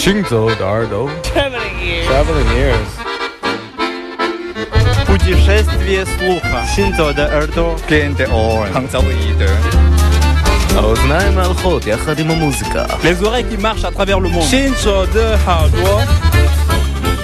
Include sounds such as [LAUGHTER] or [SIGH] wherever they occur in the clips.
行走的耳朵 Traveling ears. Traveling ears Путешествие слуха. Синзо de耳朵. Gente on. Hangzauide. האוזניים ההלכות יחד עם המוזיקה Les oreilles qui marchent à travers le monde. 行走的耳朵，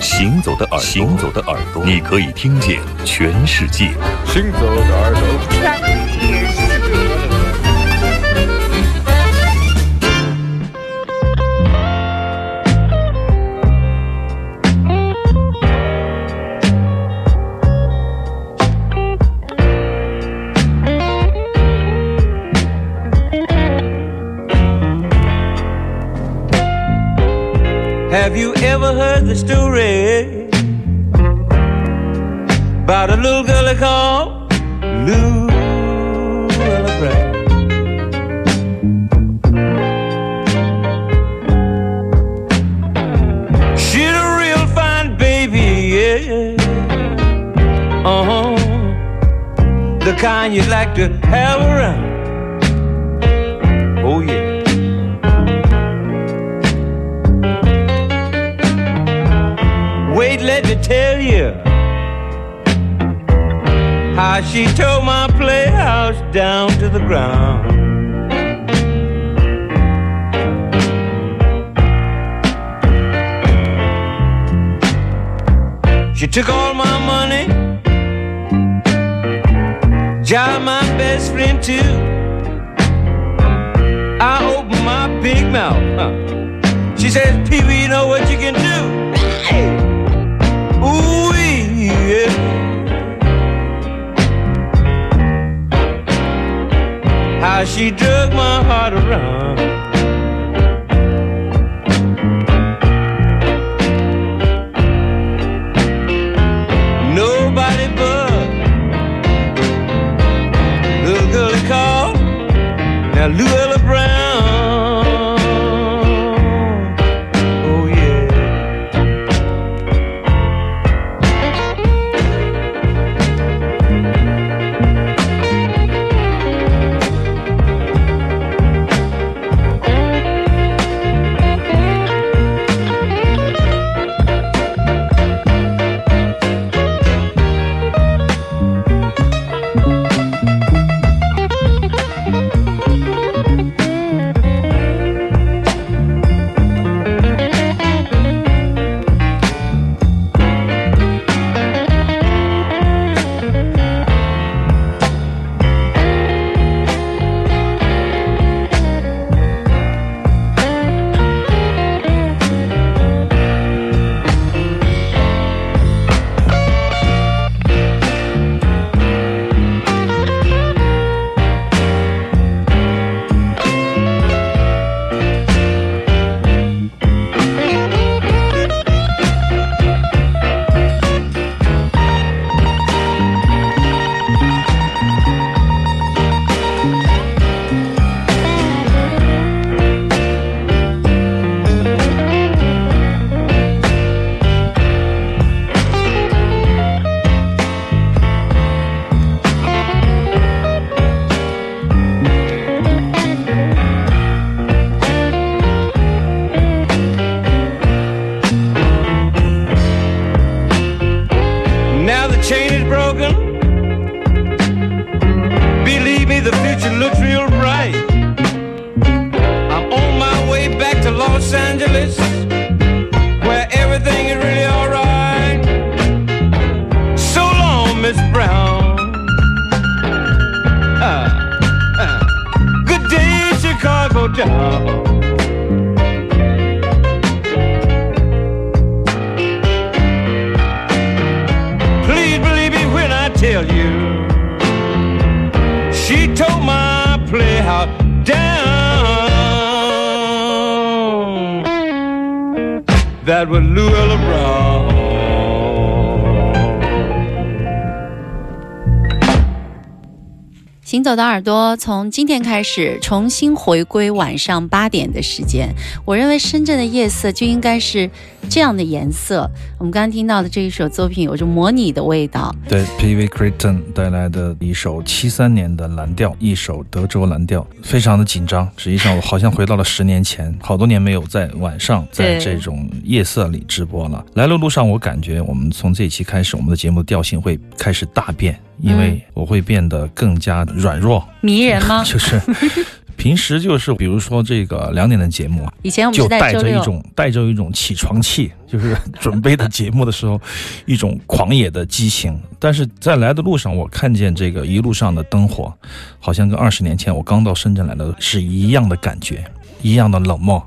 行走的耳朵，行走的耳朵，你可以听见全世界。行走的耳朵 Have you ever heard the story about a little girl they call Luella Brown? She's a real fine baby, yeah. Uh huh. The kind you like to have around. Tell you how she tore my playhouse down to the ground. She took all my money, John, my best friend too. I opened my big mouth. She says, Pee Wee, you know what you can do? How she drug my heart around. that with Lou Ella Brown. 行走的耳朵从今天开始重新回归晚上八点的时间。我认为深圳的夜色就应该是这样的颜色。我们刚刚听到的这一首作品有着模拟的味道。对，P.V. Creighton 带来的一首七三年的蓝调，一首德州蓝调，非常的紧张。实际上，我好像回到了十年前，好多年没有在晚上在这种夜色里直播了。来路路上，我感觉我们从这一期开始，我们的节目调性会开始大变。因为我会变得更加软弱、迷人吗？[LAUGHS] 就是 [LAUGHS] 平时就是，比如说这个两点的节目，以前我们就带着一种带着一种起床气，[LAUGHS] 就是准备的节目的时候，一种狂野的激情。但是在来的路上，我看见这个一路上的灯火，好像跟二十年前我刚到深圳来的是一样的感觉，一样的冷漠，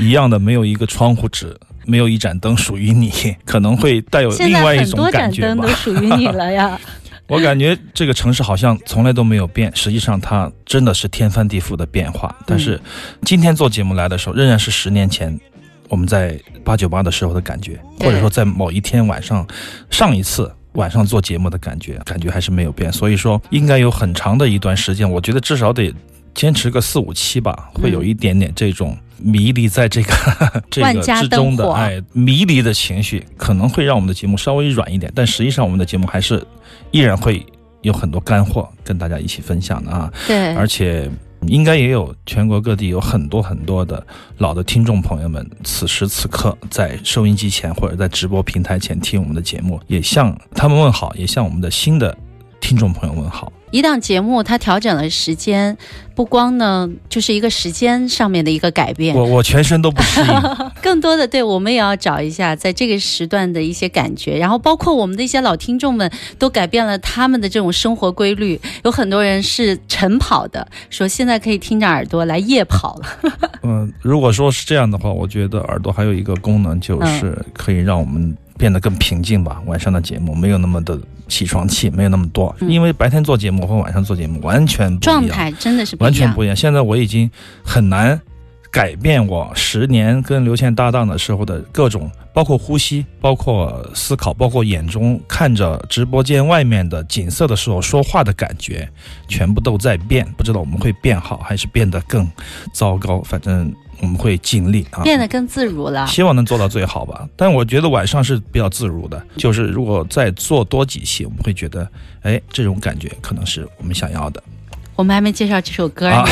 一样的没有一个窗户纸。没有一盏灯属于你，[LAUGHS] 可能会带有另外一种感觉吧。很多盏灯都属于你了呀。[LAUGHS] 我感觉这个城市好像从来都没有变，实际上它真的是天翻地覆的变化。但是今天做节目来的时候，仍然是十年前我们在八九八的时候的感觉，或者说在某一天晚上上一次晚上做节目的感觉，感觉还是没有变。所以说，应该有很长的一段时间，我觉得至少得坚持个四五期吧，会有一点点这种。迷离在这个 [LAUGHS] 这个之中的哎，迷离的情绪可能会让我们的节目稍微软一点，但实际上我们的节目还是依然会有很多干货跟大家一起分享的啊。对，而且应该也有全国各地有很多很多的老的听众朋友们，此时此刻在收音机前或者在直播平台前听我们的节目，也向他们问好，也向我们的新的听众朋友问好。一档节目，它调整了时间，不光呢，就是一个时间上面的一个改变。我我全身都不适应。[LAUGHS] 更多的，对我们也要找一下在这个时段的一些感觉，然后包括我们的一些老听众们都改变了他们的这种生活规律。有很多人是晨跑的，说现在可以听着耳朵来夜跑了。嗯，如果说是这样的话，我觉得耳朵还有一个功能，就是可以让我们变得更平静吧。晚上的节目没有那么的。起床气没有那么多，因为白天做节目和晚上做节目完全不一样，状态真的是完全不一样。现在我已经很难改变我十年跟刘倩搭档的时候的各种，包括呼吸，包括思考，包括眼中看着直播间外面的景色的时候说话的感觉，全部都在变。不知道我们会变好还是变得更糟糕，反正。我们会尽力啊，变得更自如了，希望能做到最好吧。但我觉得晚上是比较自如的，就是如果再做多几期，我们会觉得，哎，这种感觉可能是我们想要的。我们还没介绍这首歌呢。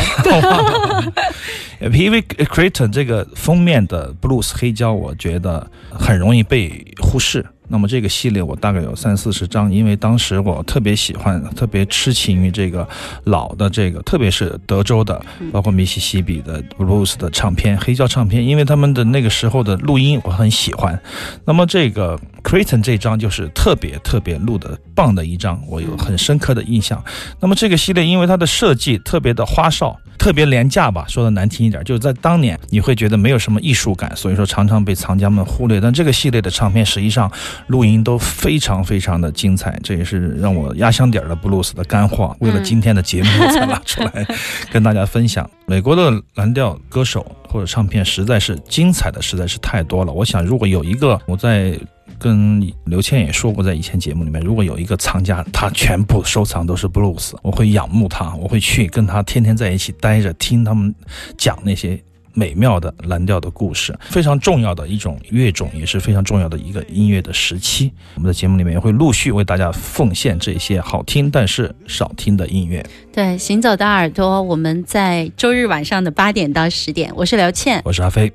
[LAUGHS] P.V. Creighton 这个封面的 blues 黑胶，我觉得很容易被忽视。那么这个系列我大概有三四十张，因为当时我特别喜欢，特别痴情于这个老的这个，特别是德州的，包括密西西比的 blues 的唱片，黑胶唱片，因为他们的那个时候的录音我很喜欢。那么这个 Creighton 这张就是特别特别录的棒的一张，我有很深刻的印象。那么这个系列因为它的设计特别的花哨。特别廉价吧，说的难听一点，就是在当年你会觉得没有什么艺术感，所以说常常被藏家们忽略。但这个系列的唱片实际上录音都非常非常的精彩，这也是让我压箱底儿的布鲁斯的干货，为了今天的节目才拿出来跟大家分享。美国的蓝调歌手或者唱片实在是精彩的，实在是太多了。我想如果有一个我在。跟刘谦也说过，在以前节目里面，如果有一个藏家，他全部收藏都是 blues，我会仰慕他，我会去跟他天天在一起待着，听他们讲那些美妙的蓝调的故事，非常重要的一种乐种，也是非常重要的一个音乐的时期。我们的节目里面也会陆续为大家奉献这些好听但是少听的音乐。对，行走的耳朵，我们在周日晚上的八点到十点，我是刘倩，我是阿飞，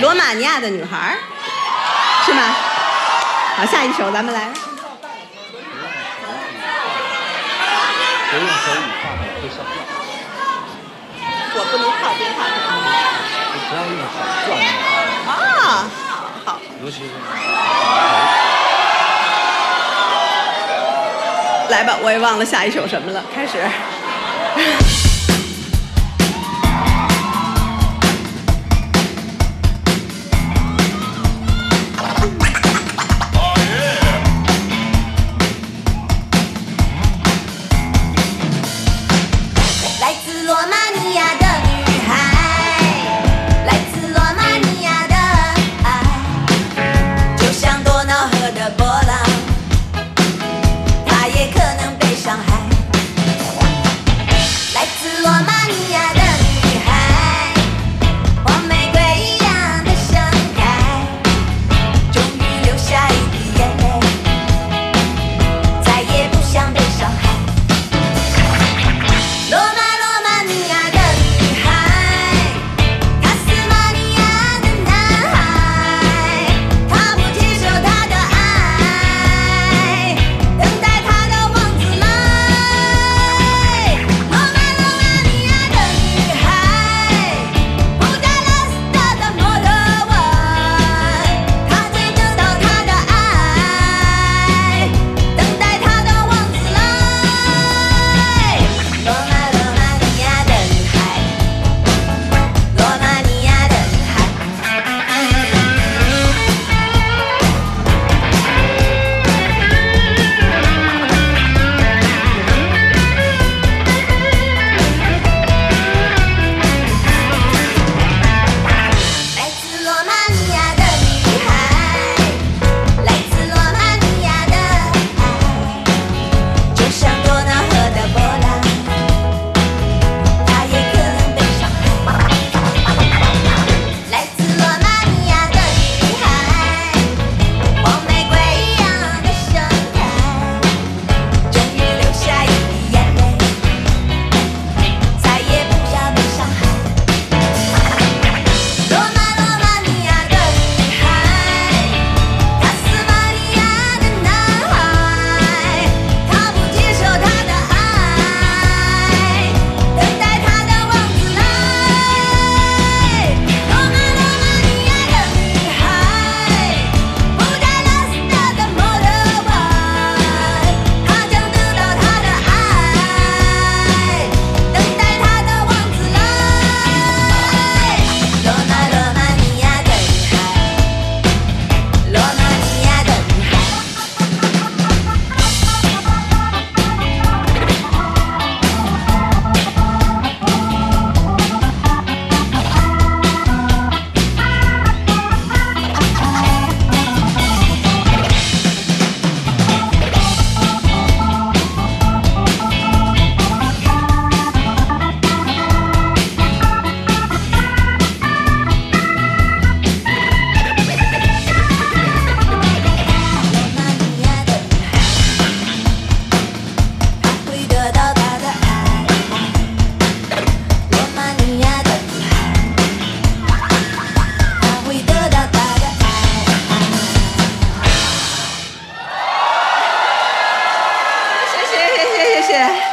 罗马尼亚的女孩。是吗？好，下一首咱们来。我不能靠边靠。不要用手转。啊，好。尤其是。来吧，我也忘了下一首什么了，开始。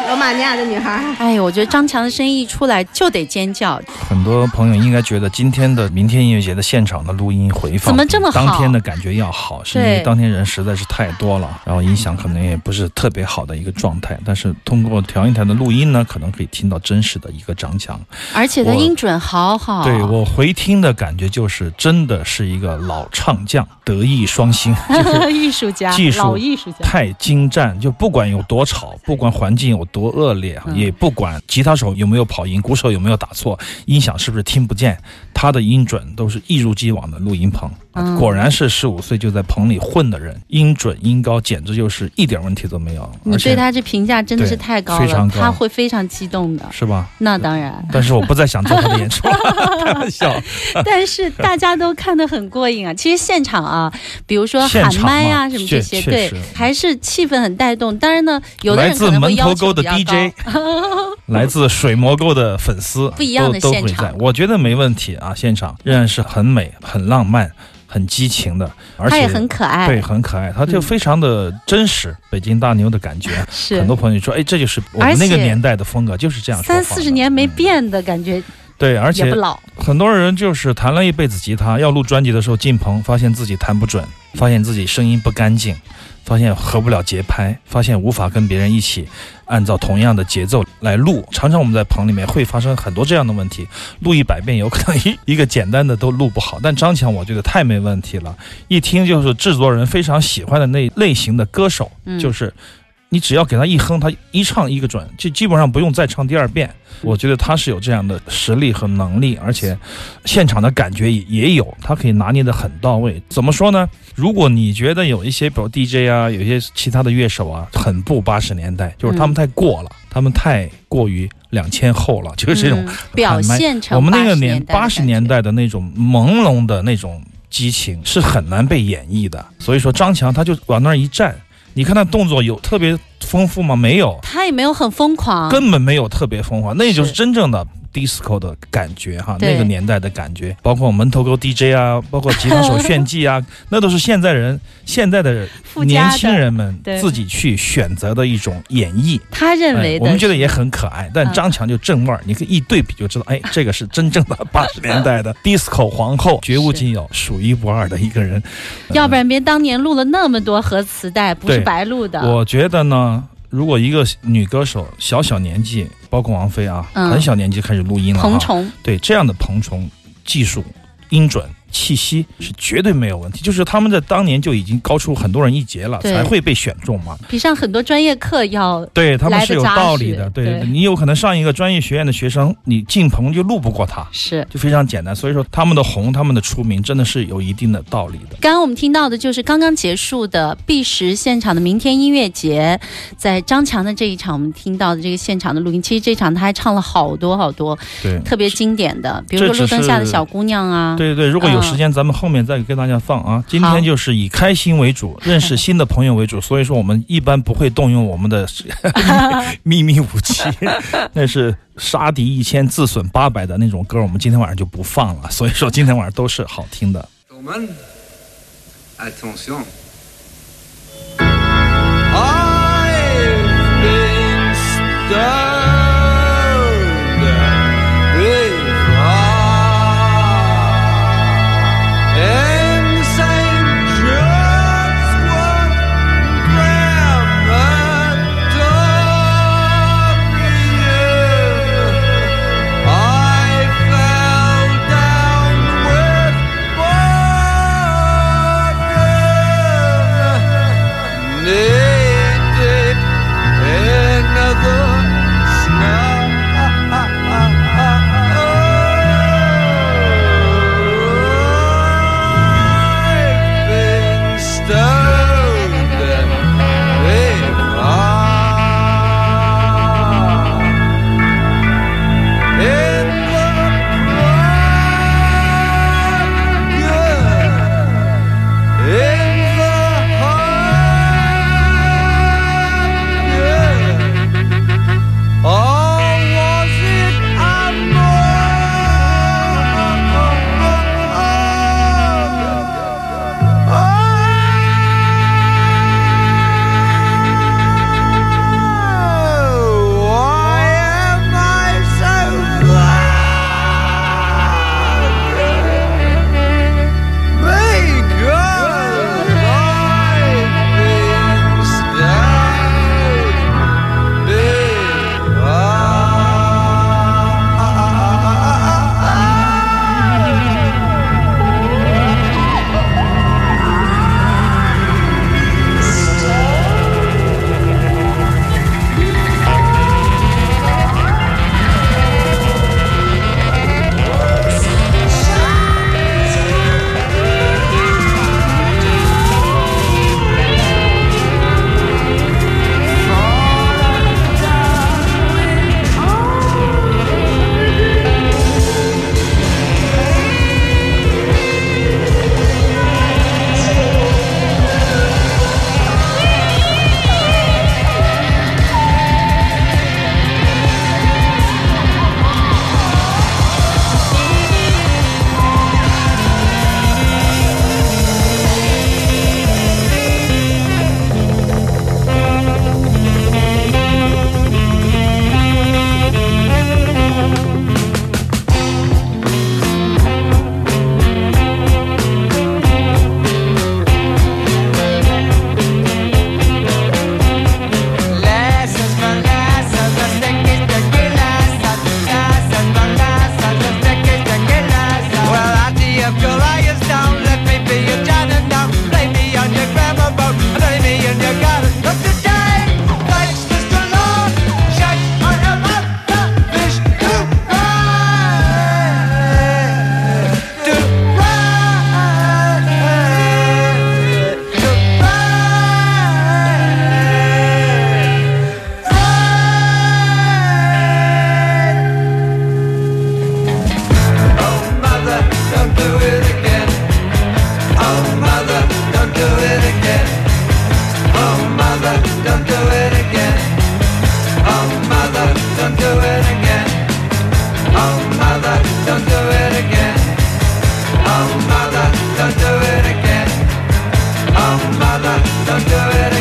啊，你俩这女孩。哎呦，我觉得张强的声音一出来就得尖叫，很多朋友应该觉得今天的明天音乐节的现场的录音回放怎么这么好当天的感觉要好，是因为当天人实在是太多了，然后音响可能也不是特别好的一个状态。但是通过调音台的录音呢，可能可以听到真实的一个张强。而且他音准好好。对我回听的感觉就是真的是一个老唱将，德艺双馨，[LAUGHS] 就是艺术家，技术老艺术家。太精湛，就不管有多吵，不管环境有多恶劣，嗯也不管吉他手有没有跑音，鼓手有没有打错，音响是不是听不见，他的音准都是一如既往的录音棚。嗯果然是十五岁就在棚里混的人，音准音高简直就是一点问题都没有。你对他这评价真的是太高了，非常高他会非常激动的。是吧？那当然，但是我不再想做他的演出了，[LAUGHS] [LAUGHS] 开玩笑。但是大家都看得很过瘾啊。其实现场啊，比如说喊麦啊什么这些，对还是气氛很带动。当然呢，有的来自人可能会门头沟的要求比较 DJ，高。[LAUGHS] 来自水磨沟的粉丝，不一样的现场我觉得没问题啊，现场仍然是很美、很浪漫、很激情的，而且很可爱，对，很可爱，他就嗯。非常的真实，北京大牛的感觉。[LAUGHS] 是。很多朋友说，哎，这就是我们那个年代的风格，就是这样说三四十年没嗯变的感觉，对，而且也不老。很多人就是弹了一辈子吉他，要录专辑的时候进棚，发现自己弹不准，发现自己声音不干净，发现合不了节拍，发现无法跟别人一起按照同样的节奏来录。常常我们在棚里面会发生很多这样的问题，录一百遍有可能一一个简单的都录不好。但张强我觉得太没问题了，一听就是制作人非常喜欢的那类型的歌手，嗯就是。你只要给他一哼，他一唱一个准，就基本上不用再唱第二遍。我觉得他是有这样的实力和能力，而且现场的感觉也也有，他可以拿捏的很到位。怎么说呢？如果你觉得有一些比如 DJ 啊，有一些其他的乐手啊，很不八十年代，就是他们太过了，他们太过于两千后了，就是这种嗯表现成我们那个年八十年代的那种朦胧的那种激情是很难被演绎的。所以说张强他就往那儿一站，你看他动作有特别丰富吗？没有，他也没有很疯狂，根本没有特别疯狂，那就是是。真正的 disco 的感觉哈，那个年代的感觉，包括门头沟 DJ 啊，包括吉他手炫技啊，[LAUGHS] 那都是现在人现在的年轻人们自己去选择的一种演绎。他认为的、哎我们觉得也很可爱，但嗯张强就正味儿，你可以一对比就知道，哎，这个是真正的八十年代的 [LAUGHS] disco 皇后，绝无仅有，数一不二的一个人。要不然别当年录了那么多盒磁带，不是白录的。我觉得呢，如果一个女歌手小小年纪，包括王菲啊，嗯。很小年纪开始录音了、对这样的彭虫技术、音准、气息是绝对没有问题。就是他们在当年就已经高出很多人一截了，才会被选中嘛。比上很多专业课要对他们是有道理的。对对你有可能上一个专业学院的学生，你进棚就录不过他。是。就非常简单，所以说他们的红，他们的出名，真的是有一定的道理的。刚刚我们听到的就是刚刚结束的 B 十现场的明天音乐节，在张强的这一场，我们听到的这个现场的录音，其实这场他还唱了好多好多对，特别经典的，比如说路灯下的小姑娘啊，对对，如果有嗯时间，咱们后面再给大家放啊。今天就是以开心为主，[LAUGHS] 认识新的朋友为主，所以说我们一般不会动用我们的 [LAUGHS] [LAUGHS] 秘密武器，那是杀敌一千自损八百的那种歌，我们今天晚上就不放了。所以说今天晚上都是好听的。Attention. don't do it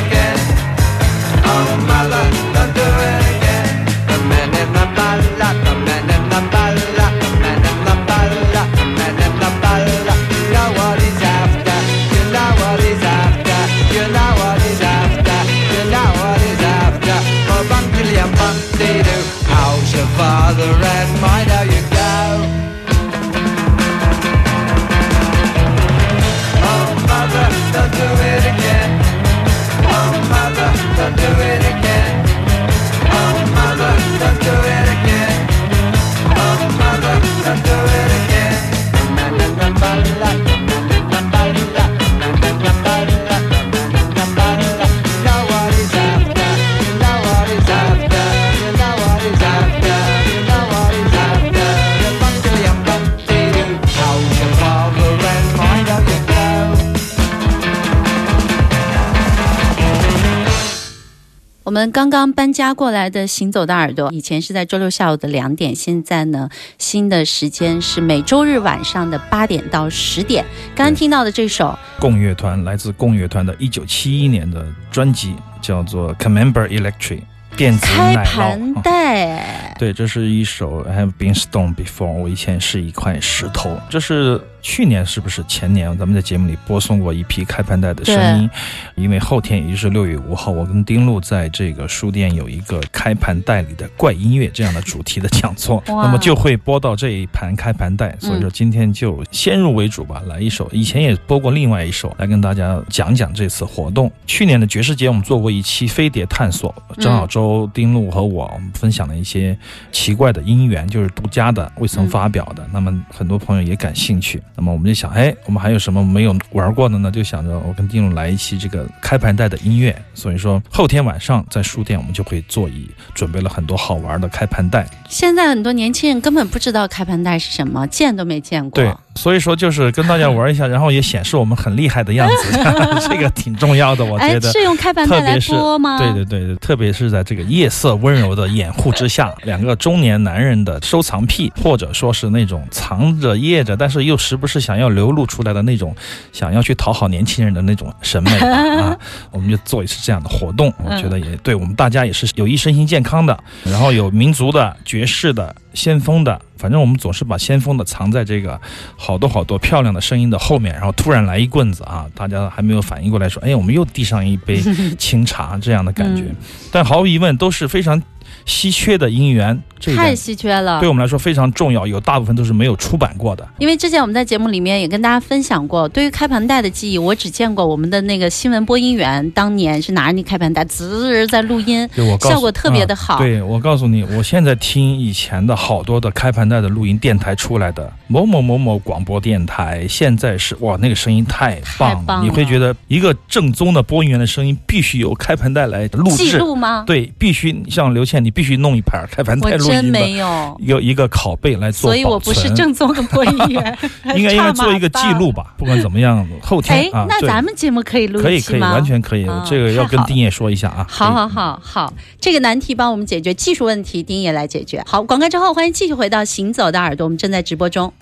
们刚刚搬家过来的行走的耳朵，以前是在周六下午的两点，现在呢，新的时间是每周日晚上的八点到十点。刚刚听到的这首共乐团来自共乐团的一九七一年的专辑叫做《Camembert Electric》。电子开盘啊带，对，这是一首《Have Been Stone Before》，我以前是一块石头。这是去年是不是前年咱们在节目里播送过一批开盘带的声音？因为后天也就是六月五号，我跟丁路在这个书店有一个开盘带里的怪音乐这样的主题的讲座，[LAUGHS] 那么就会播到这一盘开盘带。所以说今天就先入为主吧，来一首。以前也播过另外一首，来跟大家讲讲这次活动。去年的爵士节我们做过一期飞碟探索，张小舟、丁路和我我们分享了一些奇怪的音源，就是独家的、未曾发表的。那么很多朋友也感兴趣，那么我们就想，哎，我们还有什么没有玩过的呢？就想着我跟丁总来一期这个开盘带的音乐。所以说后天晚上在书店我们就会座椅准备了很多好玩的开盘带。现在很多年轻人根本不知道开盘带是什么，见都没见过。对，所以说就是跟大家玩一下，然后也显示我们很厉害的样子，[LAUGHS] 这个挺重要的，我哎觉，得。是用开盘带来特别是播吗？对对对对，特别是在这个夜色温柔的掩护之下，两个中年男人的收藏癖，或者说是那种藏着掖着，但是又时不时想要流露出来的那种，想要去讨好年轻人的那种审美吧啊，我们就做一次这样的活动，我觉得也对我们大家也是有益身心健康的，然后有民族的、爵士的、先锋的。反正我们总是把先锋的藏在这个好多好多漂亮的声音的后面，然后突然来一棍子啊，大家还没有反应过来，说，哎，我们又递上一杯清茶这样的感觉。嗯但毫无疑问都是非常稀缺的音源，这一太稀缺了对。我们来说非常重要，有大部分都是没有出版过的。因为之前我们在节目里面也跟大家分享过，对于开盘带的记忆，我只见过我们的那个新闻播音员当年是拿着那开盘带滋在录音，对我效果特别的好。啊对我告诉你，我现在听以前的好多的开盘带的录音电台出来的某某某某广播电台，现在是哇，那个声音太棒了你会觉得一个正宗的播音员的声音必须由开盘带来录记制。录吗？对，必须像刘倩，你必须弄一盘开盘我带录真没有，有一个拷贝来做所以我不是正宗的播音员，[LAUGHS] 应该应该做一个记录吧，不管怎么样，后天。哎那咱们节目可以录可以可以？完全可以，啊这个要跟丁爷说一下啊。好好好好，这个难题帮我们解决，技术问题丁爷来解决。好，广告之后欢迎继续回到行走的耳朵，我们正在直播中。